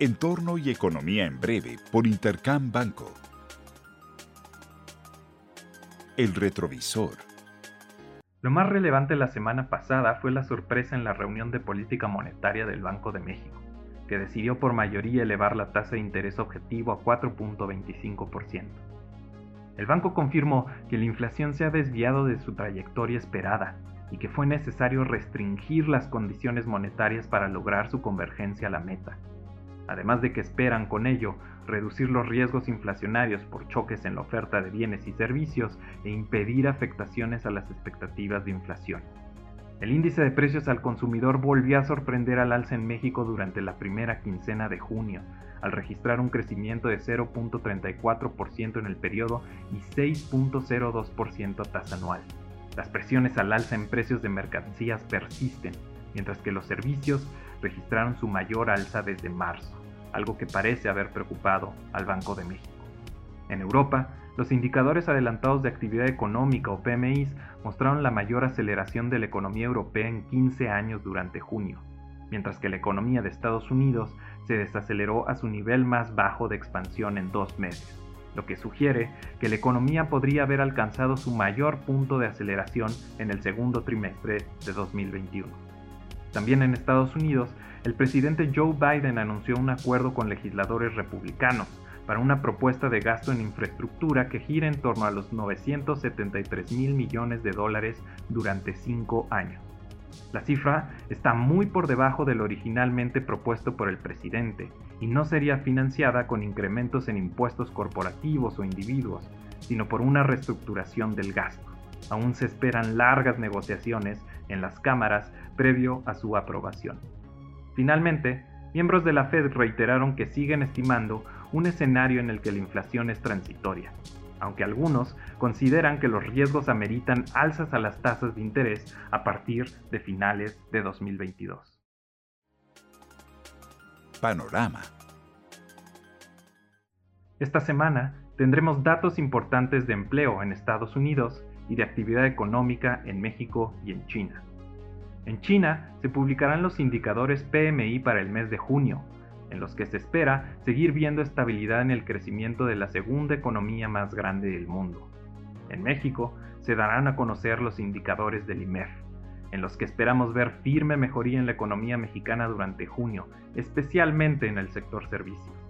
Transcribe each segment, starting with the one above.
Entorno y Economía en Breve por Intercam Banco. El retrovisor. Lo más relevante la semana pasada fue la sorpresa en la reunión de política monetaria del Banco de México, que decidió por mayoría elevar la tasa de interés objetivo a 4.25%. El banco confirmó que la inflación se ha desviado de su trayectoria esperada y que fue necesario restringir las condiciones monetarias para lograr su convergencia a la meta además de que esperan con ello reducir los riesgos inflacionarios por choques en la oferta de bienes y servicios e impedir afectaciones a las expectativas de inflación. El índice de precios al consumidor volvió a sorprender al alza en México durante la primera quincena de junio, al registrar un crecimiento de 0.34% en el periodo y 6.02% a tasa anual. Las presiones al alza en precios de mercancías persisten, mientras que los servicios registraron su mayor alza desde marzo algo que parece haber preocupado al Banco de México. En Europa, los indicadores adelantados de actividad económica o PMIs mostraron la mayor aceleración de la economía europea en 15 años durante junio, mientras que la economía de Estados Unidos se desaceleró a su nivel más bajo de expansión en dos meses, lo que sugiere que la economía podría haber alcanzado su mayor punto de aceleración en el segundo trimestre de 2021. También en Estados Unidos, el presidente Joe Biden anunció un acuerdo con legisladores republicanos para una propuesta de gasto en infraestructura que gira en torno a los 973 mil millones de dólares durante cinco años. La cifra está muy por debajo de lo originalmente propuesto por el presidente y no sería financiada con incrementos en impuestos corporativos o individuos, sino por una reestructuración del gasto. Aún se esperan largas negociaciones en las cámaras previo a su aprobación. Finalmente, miembros de la Fed reiteraron que siguen estimando un escenario en el que la inflación es transitoria, aunque algunos consideran que los riesgos ameritan alzas a las tasas de interés a partir de finales de 2022. Panorama. Esta semana tendremos datos importantes de empleo en Estados Unidos y de actividad económica en México y en China. En China se publicarán los indicadores PMI para el mes de junio, en los que se espera seguir viendo estabilidad en el crecimiento de la segunda economía más grande del mundo. En México se darán a conocer los indicadores del IMEF, en los que esperamos ver firme mejoría en la economía mexicana durante junio, especialmente en el sector servicios.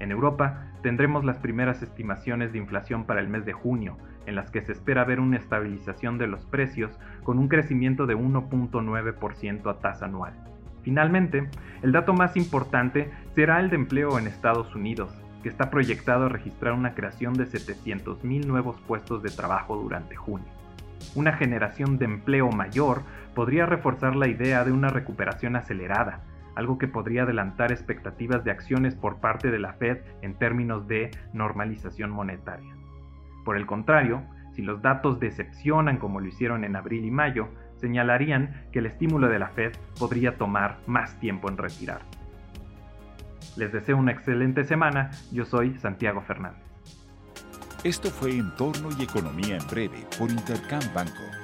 En Europa tendremos las primeras estimaciones de inflación para el mes de junio, en las que se espera ver una estabilización de los precios con un crecimiento de 1.9% a tasa anual. Finalmente, el dato más importante será el de empleo en Estados Unidos, que está proyectado a registrar una creación de 700.000 nuevos puestos de trabajo durante junio. Una generación de empleo mayor podría reforzar la idea de una recuperación acelerada, algo que podría adelantar expectativas de acciones por parte de la Fed en términos de normalización monetaria. Por el contrario, si los datos decepcionan como lo hicieron en abril y mayo, señalarían que el estímulo de la Fed podría tomar más tiempo en retirar. Les deseo una excelente semana, yo soy Santiago Fernández. Esto fue Entorno y Economía en Breve por Intercam Banco.